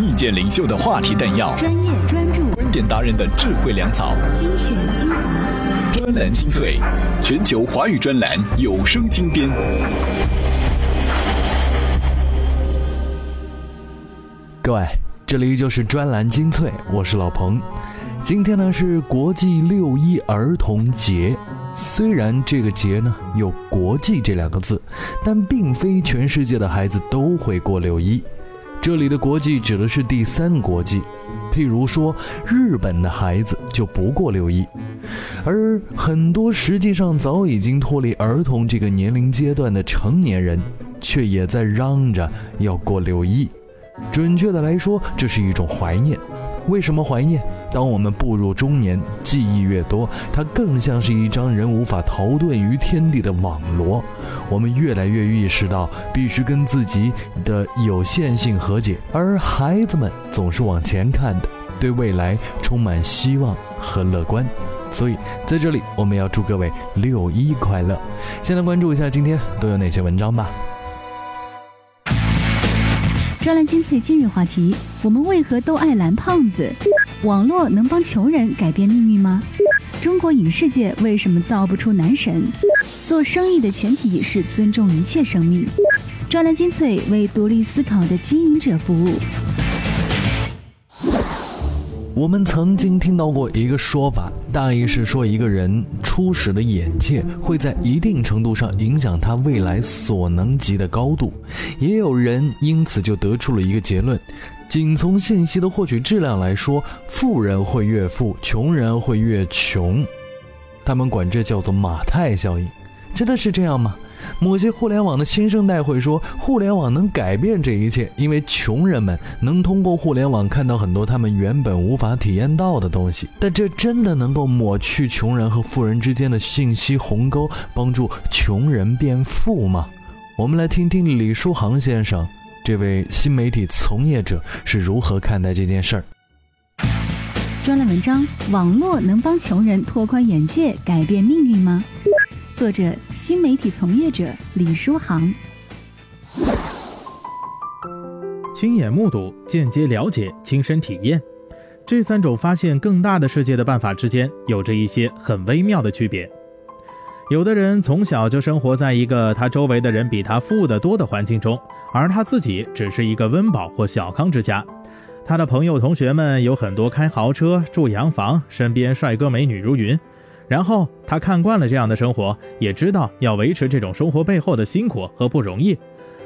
意见领袖的话题弹药，专业专注，观点达人的智慧粮草，精选精华，专栏精粹，全球华语专栏有声精编。各位，这里就是专栏精粹，我是老彭。今天呢是国际六一儿童节，虽然这个节呢有“国际”这两个字，但并非全世界的孩子都会过六一。这里的“国际”指的是第三国际，譬如说日本的孩子就不过六一，而很多实际上早已经脱离儿童这个年龄阶段的成年人，却也在嚷着要过六一。准确的来说，这是一种怀念。为什么怀念？当我们步入中年，记忆越多，它更像是一张人无法逃遁于天地的网罗。我们越来越意识到，必须跟自己的有限性和解。而孩子们总是往前看的，对未来充满希望和乐观。所以，在这里，我们要祝各位六一快乐。先来关注一下今天都有哪些文章吧。专栏精粹今日话题：我们为何都爱蓝胖子？网络能帮穷人改变命运吗？中国影视界为什么造不出男神？做生意的前提是尊重一切生命。专栏精粹为独立思考的经营者服务。我们曾经听到过一个说法，大意是说一个人初始的眼界会在一定程度上影响他未来所能及的高度。也有人因此就得出了一个结论：仅从信息的获取质量来说，富人会越富，穷人会越穷。他们管这叫做马太效应。真的是这样吗？某些互联网的新生代会说，互联网能改变这一切，因为穷人们能通过互联网看到很多他们原本无法体验到的东西。但这真的能够抹去穷人和富人之间的信息鸿沟，帮助穷人变富吗？我们来听听李书航先生，这位新媒体从业者是如何看待这件事儿。专栏文章：网络能帮穷人拓宽眼界、改变命运吗？作者：新媒体从业者李书航。亲眼目睹、间接了解、亲身体验，这三种发现更大的世界的办法之间有着一些很微妙的区别。有的人从小就生活在一个他周围的人比他富得多的环境中，而他自己只是一个温饱或小康之家。他的朋友、同学们有很多开豪车、住洋房，身边帅哥美女如云。然后他看惯了这样的生活，也知道要维持这种生活背后的辛苦和不容易，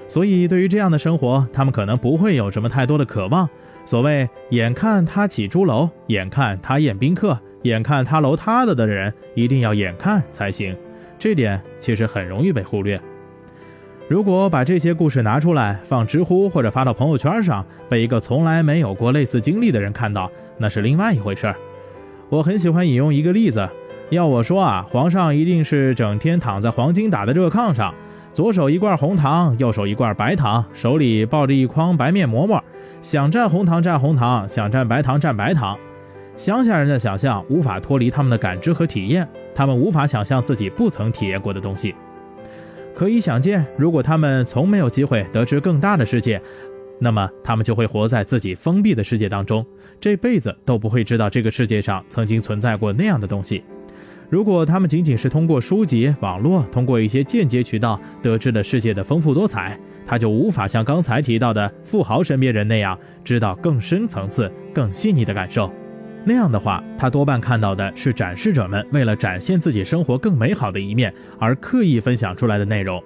所以对于这样的生活，他们可能不会有什么太多的渴望。所谓“眼看他起朱楼，眼看他宴宾客，眼看他楼塌了”的人，一定要眼看才行。这点其实很容易被忽略。如果把这些故事拿出来放知乎或者发到朋友圈上，被一个从来没有过类似经历的人看到，那是另外一回事儿。我很喜欢引用一个例子。要我说啊，皇上一定是整天躺在黄金打的热炕上，左手一罐红糖，右手一罐白糖，手里抱着一筐白面馍馍，想蘸红糖蘸红糖，想蘸白糖蘸白糖。乡下人的想象无法脱离他们的感知和体验，他们无法想象自己不曾体验过的东西。可以想见，如果他们从没有机会得知更大的世界，那么他们就会活在自己封闭的世界当中，这辈子都不会知道这个世界上曾经存在过那样的东西。如果他们仅仅是通过书籍、网络，通过一些间接渠道得知了世界的丰富多彩，他就无法像刚才提到的富豪身边人那样，知道更深层次、更细腻的感受。那样的话，他多半看到的是展示者们为了展现自己生活更美好的一面而刻意分享出来的内容。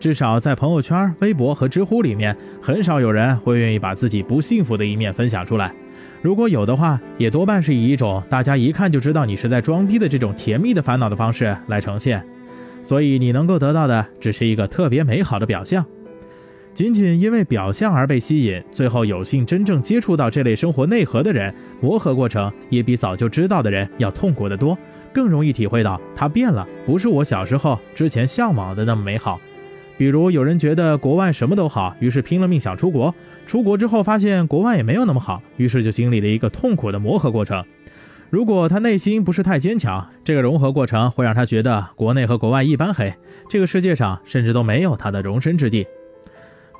至少在朋友圈、微博和知乎里面，很少有人会愿意把自己不幸福的一面分享出来。如果有的话，也多半是以一种大家一看就知道你是在装逼的这种甜蜜的烦恼的方式来呈现，所以你能够得到的只是一个特别美好的表象。仅仅因为表象而被吸引，最后有幸真正接触到这类生活内核的人，磨合过程也比早就知道的人要痛苦得多，更容易体会到他变了，不是我小时候之前向往的那么美好。比如有人觉得国外什么都好，于是拼了命想出国。出国之后发现国外也没有那么好，于是就经历了一个痛苦的磨合过程。如果他内心不是太坚强，这个融合过程会让他觉得国内和国外一般黑，这个世界上甚至都没有他的容身之地。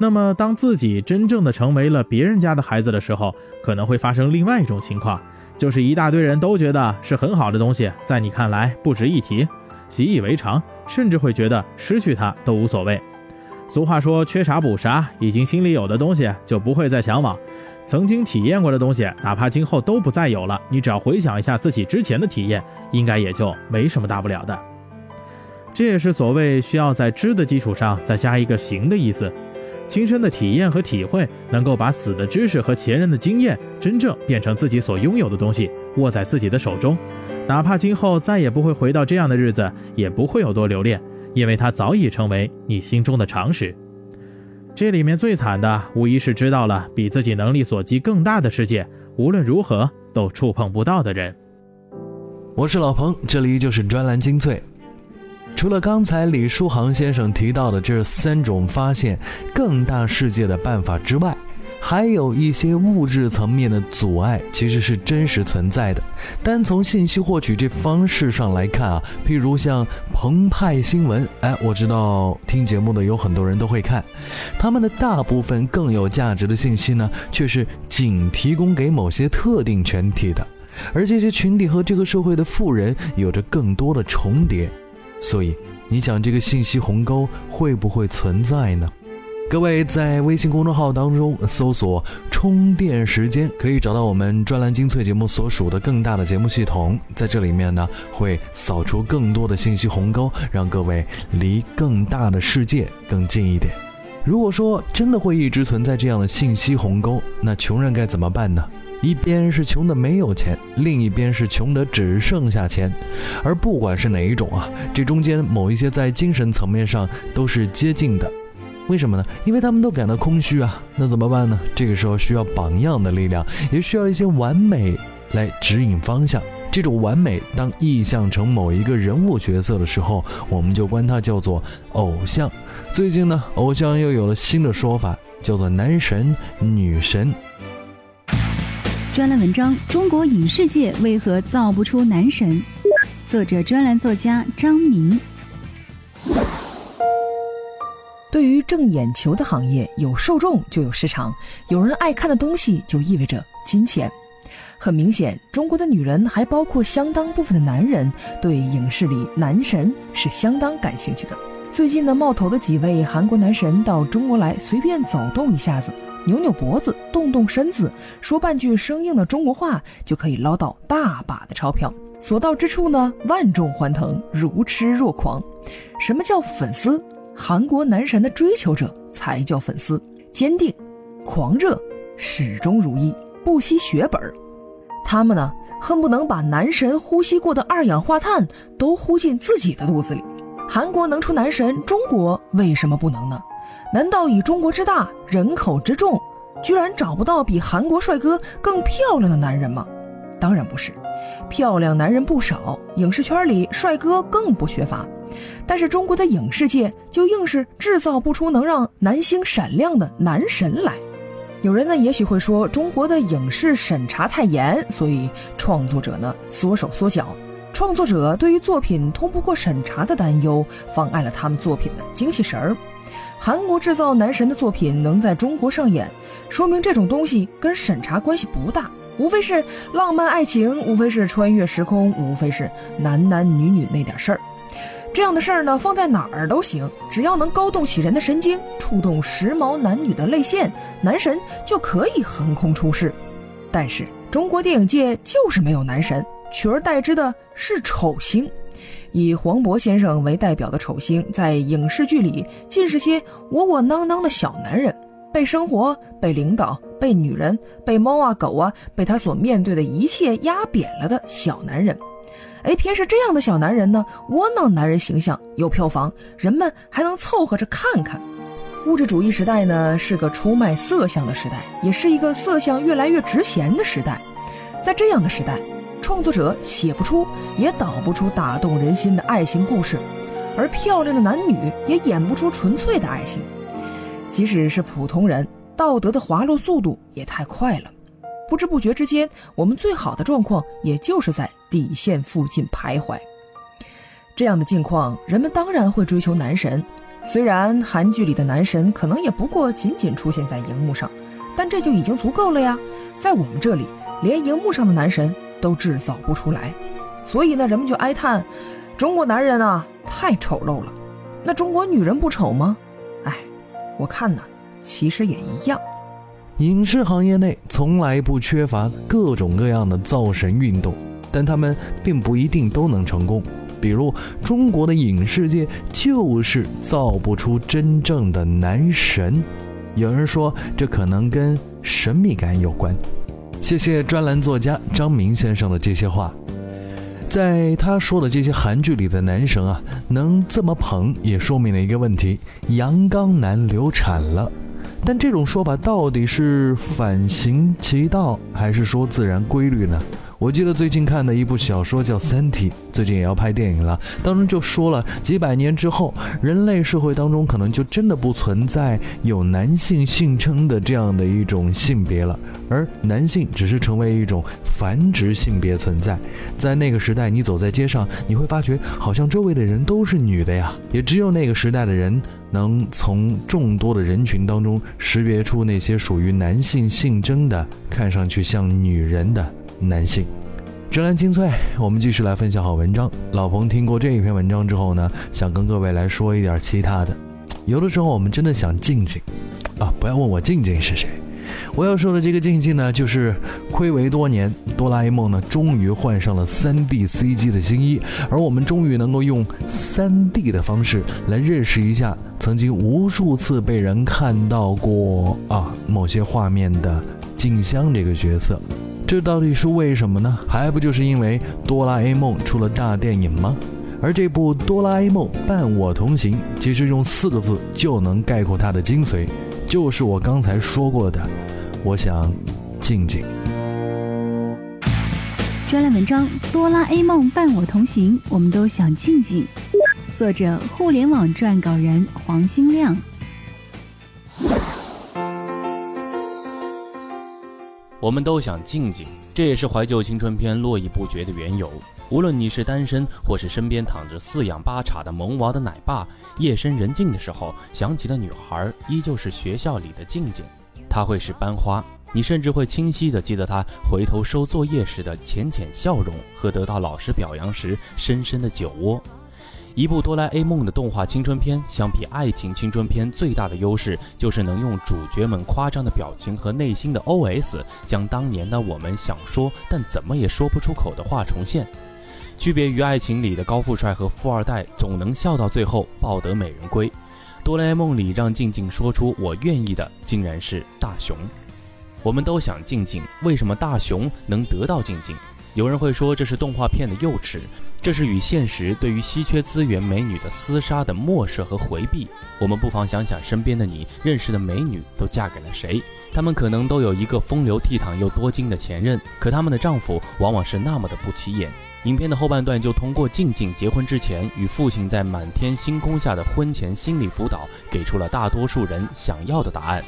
那么当自己真正的成为了别人家的孩子的时候，可能会发生另外一种情况，就是一大堆人都觉得是很好的东西，在你看来不值一提，习以为常，甚至会觉得失去它都无所谓。俗话说缺啥补啥，已经心里有的东西就不会再向往。曾经体验过的东西，哪怕今后都不再有了，你只要回想一下自己之前的体验，应该也就没什么大不了的。这也是所谓需要在知的基础上再加一个行的意思。亲身的体验和体会，能够把死的知识和前人的经验，真正变成自己所拥有的东西，握在自己的手中。哪怕今后再也不会回到这样的日子，也不会有多留恋，因为它早已成为你心中的常识。这里面最惨的，无疑是知道了比自己能力所及更大的世界，无论如何都触碰不到的人。我是老彭，这里就是专栏精粹。除了刚才李书航先生提到的这三种发现更大世界的办法之外，还有一些物质层面的阻碍，其实是真实存在的。单从信息获取这方式上来看啊，譬如像澎湃新闻，哎，我知道听节目的有很多人都会看，他们的大部分更有价值的信息呢，却是仅提供给某些特定群体的，而这些群体和这个社会的富人有着更多的重叠，所以你想这个信息鸿沟会不会存在呢？各位在微信公众号当中搜索“充电时间”，可以找到我们专栏精粹节目所属的更大的节目系统。在这里面呢，会扫除更多的信息鸿沟，让各位离更大的世界更近一点。如果说真的会一直存在这样的信息鸿沟，那穷人该怎么办呢？一边是穷的没有钱，另一边是穷的只剩下钱。而不管是哪一种啊，这中间某一些在精神层面上都是接近的。为什么呢？因为他们都感到空虚啊，那怎么办呢？这个时候需要榜样的力量，也需要一些完美来指引方向。这种完美，当意象成某一个人物角色的时候，我们就管它叫做偶像。最近呢，偶像又有了新的说法，叫做男神、女神。专栏文章：中国影视界为何造不出男神？作者：专栏作家张明。对于挣眼球的行业，有受众就有市场，有人爱看的东西就意味着金钱。很明显，中国的女人，还包括相当部分的男人，对影视里男神是相当感兴趣的。最近呢，冒头的几位韩国男神到中国来，随便走动一下子，扭扭脖子，动动身子，说半句生硬的中国话，就可以捞到大把的钞票。所到之处呢，万众欢腾，如痴若狂。什么叫粉丝？韩国男神的追求者才叫粉丝，坚定、狂热、始终如一，不惜血本。他们呢，恨不能把男神呼吸过的二氧化碳都呼进自己的肚子里。韩国能出男神，中国为什么不能呢？难道以中国之大，人口之众，居然找不到比韩国帅哥更漂亮的男人吗？当然不是，漂亮男人不少，影视圈里帅哥更不缺乏。但是中国的影视界就硬是制造不出能让男星闪亮的男神来。有人呢也许会说，中国的影视审查太严，所以创作者呢缩手缩脚。创作者对于作品通不过审查的担忧，妨碍了他们作品的精气神儿。韩国制造男神的作品能在中国上演，说明这种东西跟审查关系不大，无非是浪漫爱情，无非是穿越时空，无非是男男女女那点事儿。这样的事儿呢，放在哪儿都行，只要能勾动起人的神经，触动时髦男女的泪腺，男神就可以横空出世。但是中国电影界就是没有男神，取而代之的是丑星。以黄渤先生为代表的丑星，在影视剧里尽是些窝窝囊囊的小男人，被生活、被领导、被女人、被猫啊狗啊、被他所面对的一切压扁了的小男人。哎，偏是这样的小男人呢，窝囊男人形象有票房，人们还能凑合着看看。物质主义时代呢，是个出卖色相的时代，也是一个色相越来越值钱的时代。在这样的时代，创作者写不出，也导不出打动人心的爱情故事，而漂亮的男女也演不出纯粹的爱情。即使是普通人，道德的滑落速度也太快了。不知不觉之间，我们最好的状况也就是在底线附近徘徊。这样的境况，人们当然会追求男神，虽然韩剧里的男神可能也不过仅仅出现在荧幕上，但这就已经足够了呀。在我们这里，连荧幕上的男神都制造不出来，所以呢，人们就哀叹中国男人啊太丑陋了。那中国女人不丑吗？哎，我看呢，其实也一样。影视行业内从来不缺乏各种各样的造神运动，但他们并不一定都能成功。比如，中国的影视界就是造不出真正的男神。有人说，这可能跟神秘感有关。谢谢专栏作家张明先生的这些话。在他说的这些韩剧里的男神啊，能这么捧，也说明了一个问题：阳刚男流产了。但这种说法到底是反行其道，还是说自然规律呢？我记得最近看的一部小说叫《三体》，最近也要拍电影了。当中就说了，几百年之后，人类社会当中可能就真的不存在有男性性征的这样的一种性别了，而男性只是成为一种繁殖性别存在。在那个时代，你走在街上，你会发觉好像周围的人都是女的呀。也只有那个时代的人能从众多的人群当中识别出那些属于男性性征的，看上去像女人的。男性，专栏精粹，我们继续来分享好文章。老彭听过这一篇文章之后呢，想跟各位来说一点其他的。有的时候我们真的想静静啊，不要问我静静是谁。我要说的这个静静呢，就是暌违多年，哆啦 A 梦呢终于换上了 3D CG 的新衣，而我们终于能够用 3D 的方式来认识一下曾经无数次被人看到过啊某些画面的静香这个角色。这到底是为什么呢？还不就是因为哆啦 A 梦出了大电影吗？而这部哆啦 A 梦伴我同行，其实用四个字就能概括它的精髓，就是我刚才说过的，我想静静。专栏文章《哆啦 A 梦伴我同行》，我们都想静静。作者：互联网撰稿人黄兴亮。我们都想静静，这也是怀旧青春片络绎不绝的缘由。无论你是单身，或是身边躺着四仰八叉的萌娃的奶爸，夜深人静的时候想起的女孩，依旧是学校里的静静。她会是班花，你甚至会清晰地记得她回头收作业时的浅浅笑容，和得到老师表扬时深深的酒窝。一部哆啦 A 梦的动画青春片，相比爱情青春片，最大的优势就是能用主角们夸张的表情和内心的 OS，将当年的我们想说但怎么也说不出口的话重现。区别于爱情里的高富帅和富二代，总能笑到最后抱得美人归。哆啦 A 梦里让静静说出我愿意的，竟然是大雄。我们都想静静，为什么大雄能得到静静？有人会说这是动画片的幼稚。这是与现实对于稀缺资源美女的厮杀的漠视和回避。我们不妨想想身边的你认识的美女都嫁给了谁？她们可能都有一个风流倜傥又多金的前任，可她们的丈夫往往是那么的不起眼。影片的后半段就通过静静结婚之前与父亲在满天星空下的婚前心理辅导，给出了大多数人想要的答案。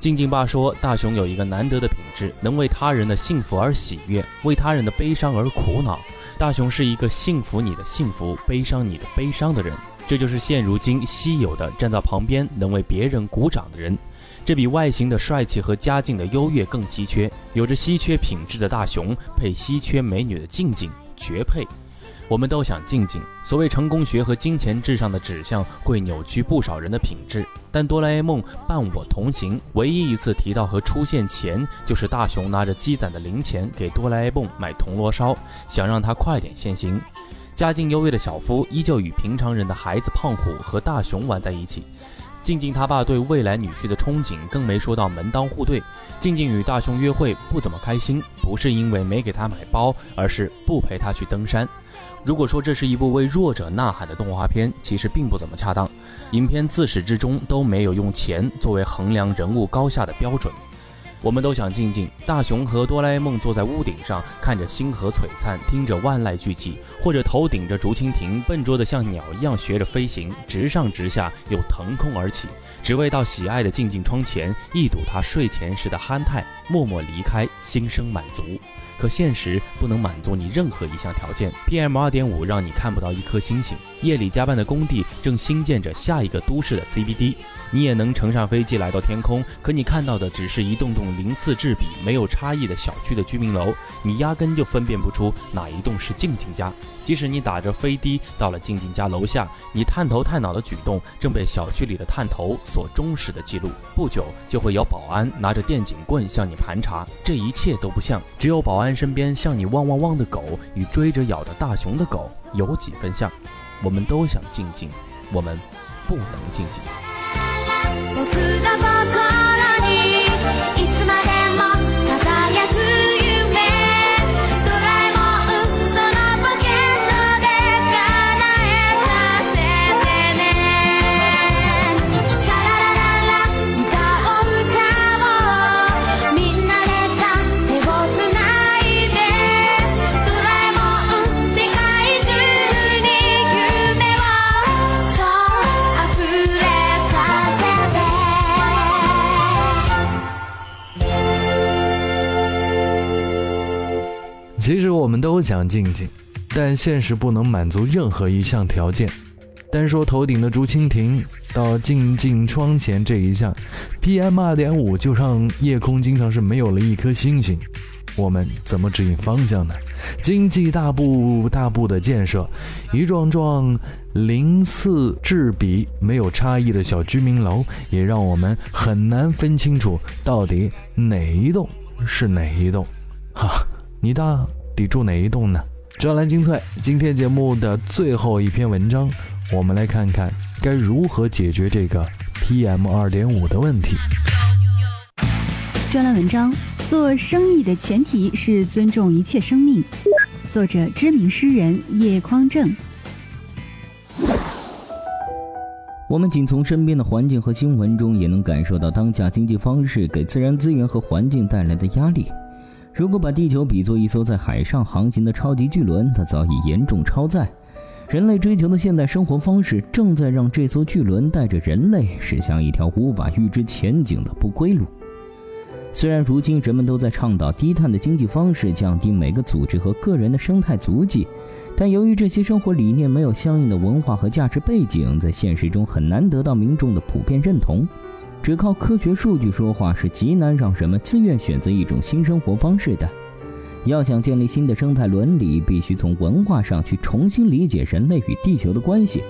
静静爸说，大雄有一个难得的品质，能为他人的幸福而喜悦，为他人的悲伤而苦恼。大雄是一个幸福你的幸福，悲伤你的悲伤的人，这就是现如今稀有的站在旁边能为别人鼓掌的人。这比外形的帅气和家境的优越更稀缺。有着稀缺品质的大雄配稀缺美女的静静，绝配。我们都想静静。所谓成功学和金钱至上的指向，会扭曲不少人的品质。但哆啦 A 梦伴我同行，唯一一次提到和出现钱，就是大雄拿着积攒的零钱给哆啦 A 梦买铜锣烧，想让他快点现形。家境优越的小夫依旧与平常人的孩子胖虎和大雄玩在一起。静静她爸对未来女婿的憧憬，更没说到门当户对。静静与大雄约会不怎么开心，不是因为没给他买包，而是不陪他去登山。如果说这是一部为弱者呐喊的动画片，其实并不怎么恰当。影片自始至终都没有用钱作为衡量人物高下的标准。我们都想静静，大雄和哆啦 A 梦坐在屋顶上，看着星河璀璨，听着万籁俱寂，或者头顶着竹蜻蜓，笨拙的像鸟一样学着飞行，直上直下又腾空而起。只为到喜爱的静静窗前，一睹他睡前时的憨态，默默离开，心生满足。可现实不能满足你任何一项条件。PM 二点五让你看不到一颗星星。夜里加班的工地正新建着下一个都市的 CBD。你也能乘上飞机来到天空，可你看到的只是一栋栋鳞次栉比、没有差异的小区的居民楼，你压根就分辨不出哪一栋是静静家。即使你打着飞的到了静静家楼下，你探头探脑的举动正被小区里的探头所忠实的记录。不久就会有保安拿着电警棍向你盘查，这一切都不像。只有保安身边向你汪汪汪的狗与追着咬的大熊的狗有几分像。我们都想静静，我们不能静静。想静静，但现实不能满足任何一项条件。单说头顶的竹蜻蜓到静静窗前这一项，PM 二点五就让夜空经常是没有了一颗星星。我们怎么指引方向呢？经济大步大步的建设，一幢幢鳞次栉比、没有差异的小居民楼，也让我们很难分清楚到底哪一栋是哪一栋。哈。你到底住哪一栋呢？专栏精粹，今天节目的最后一篇文章，我们来看看该如何解决这个 PM 二点五的问题。专栏文章：做生意的前提是尊重一切生命。作者：知名诗人叶匡正。我们仅从身边的环境和新闻中，也能感受到当下经济方式给自然资源和环境带来的压力。如果把地球比作一艘在海上航行的超级巨轮，它早已严重超载。人类追求的现代生活方式，正在让这艘巨轮带着人类驶向一条无法预知前景的不归路。虽然如今人们都在倡导低碳的经济方式，降低每个组织和个人的生态足迹，但由于这些生活理念没有相应的文化和价值背景，在现实中很难得到民众的普遍认同。只靠科学数据说话是极难让人们自愿选择一种新生活方式的。要想建立新的生态伦理，必须从文化上去重新理解人类与地球的关系。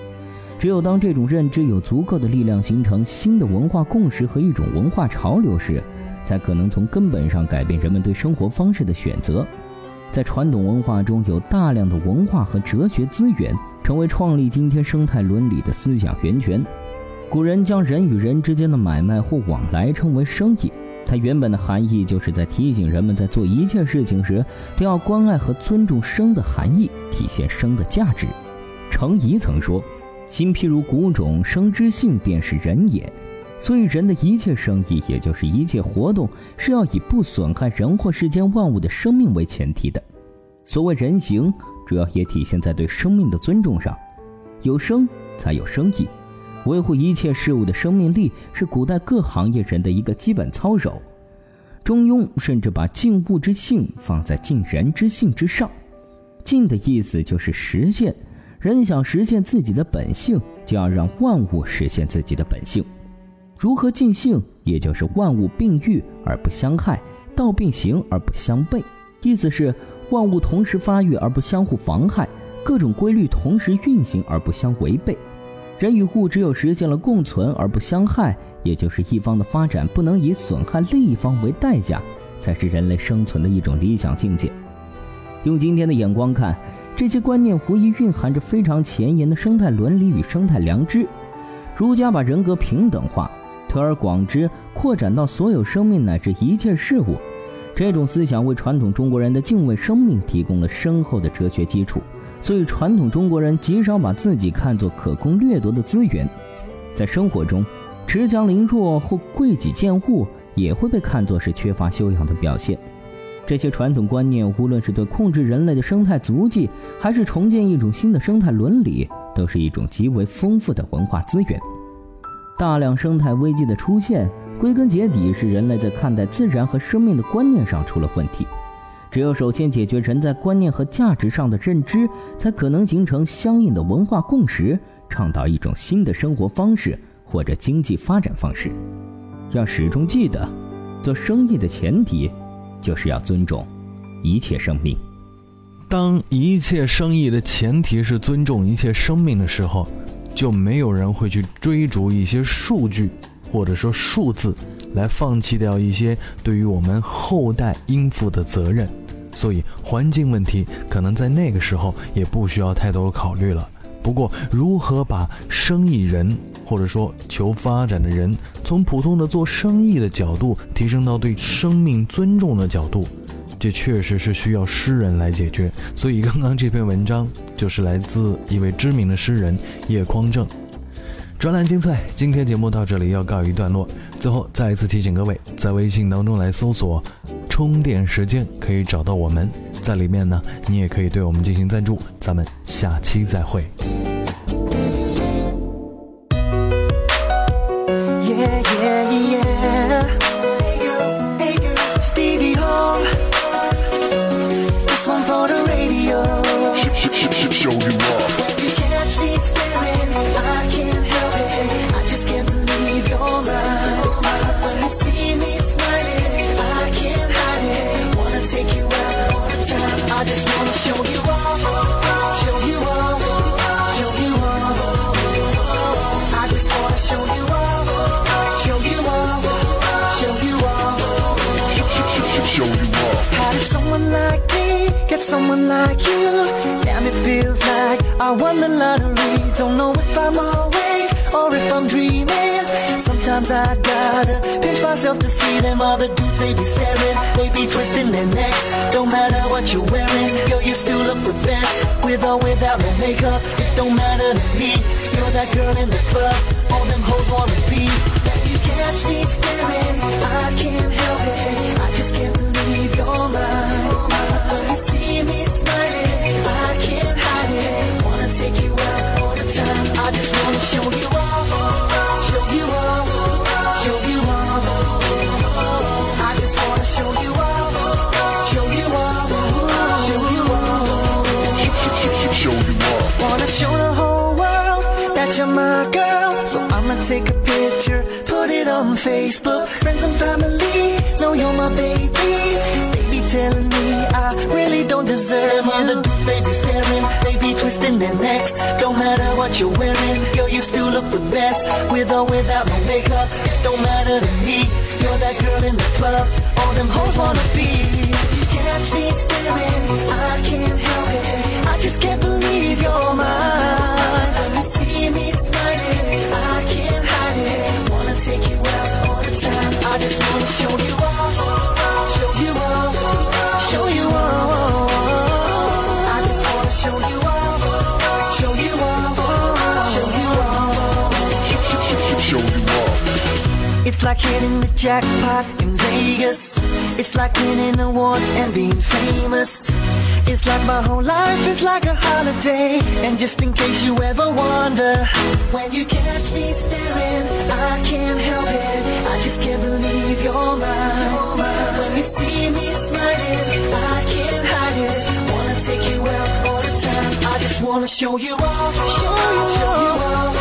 只有当这种认知有足够的力量，形成新的文化共识和一种文化潮流时，才可能从根本上改变人们对生活方式的选择。在传统文化中有大量的文化和哲学资源，成为创立今天生态伦理的思想源泉。古人将人与人之间的买卖或往来称为生意，它原本的含义就是在提醒人们在做一切事情时都要关爱和尊重生的含义，体现生的价值。程颐曾说：“心譬如谷种，生之性便是人也。”所以，人的一切生意，也就是一切活动，是要以不损害人或世间万物的生命为前提的。所谓人行，主要也体现在对生命的尊重上。有生，才有生意。维护一切事物的生命力是古代各行业人的一个基本操守。中庸甚至把敬物之性放在敬人之性之上。敬的意思就是实现，人想实现自己的本性，就要让万物实现自己的本性。如何尽性，也就是万物并育而不相害，道并行而不相悖。意思是万物同时发育而不相互妨害，各种规律同时运行而不相违背。人与物只有实现了共存而不相害，也就是一方的发展不能以损害另一方为代价，才是人类生存的一种理想境界。用今天的眼光看，这些观念无疑蕴含着非常前沿的生态伦理与生态良知。儒家把人格平等化，推而广之，扩展到所有生命乃至一切事物。这种思想为传统中国人的敬畏生命提供了深厚的哲学基础。所以，传统中国人极少把自己看作可供掠夺的资源，在生活中，恃强凌弱或贵己贱物也会被看作是缺乏修养的表现。这些传统观念，无论是对控制人类的生态足迹，还是重建一种新的生态伦理，都是一种极为丰富的文化资源。大量生态危机的出现，归根结底是人类在看待自然和生命的观念上出了问题。只有首先解决人在观念和价值上的认知，才可能形成相应的文化共识，倡导一种新的生活方式或者经济发展方式。要始终记得，做生意的前提就是要尊重一切生命。当一切生意的前提是尊重一切生命的时候，就没有人会去追逐一些数据或者说数字，来放弃掉一些对于我们后代应负的责任。所以，环境问题可能在那个时候也不需要太多的考虑了。不过，如何把生意人或者说求发展的人，从普通的做生意的角度提升到对生命尊重的角度，这确实是需要诗人来解决。所以，刚刚这篇文章就是来自一位知名的诗人叶匡正。专栏精粹，今天节目到这里要告一段落。最后再一次提醒各位，在微信当中来搜索“充电时间”，可以找到我们，在里面呢，你也可以对我们进行赞助。咱们下期再会。Don't know if I'm awake or if I'm dreaming. Sometimes I gotta pinch myself to see them other dudes. They be staring, they be twisting their necks. Don't matter what you're wearing, yo, you still look the best. With or without no makeup, it don't matter to me. You're that girl in the club, all them hoes wanna be. You catch me staring, I can't help it. I just can't believe you're mine you see me take a picture, put it on Facebook. Friends and family. Know you're my baby. Be telling me I really don't deserve all the dudes they be staring. They be twisting their necks. Don't matter what you're wearing, girl, you still look the best. With or without no makeup, it don't matter to me. You're that girl in the club, all them hoes wanna be. You catch me staring, I can't help it. I just can't believe you're mine. When you see me smiling, It's like hitting the jackpot in Vegas. It's like winning awards and being famous. It's like my whole life is like a holiday. And just in case you ever wonder, when you catch me staring, I can't help it. I just can't believe you're mine. When you see me smiling, I can't hide it. Wanna take you out all the time. I just wanna show you off, show you, show you off.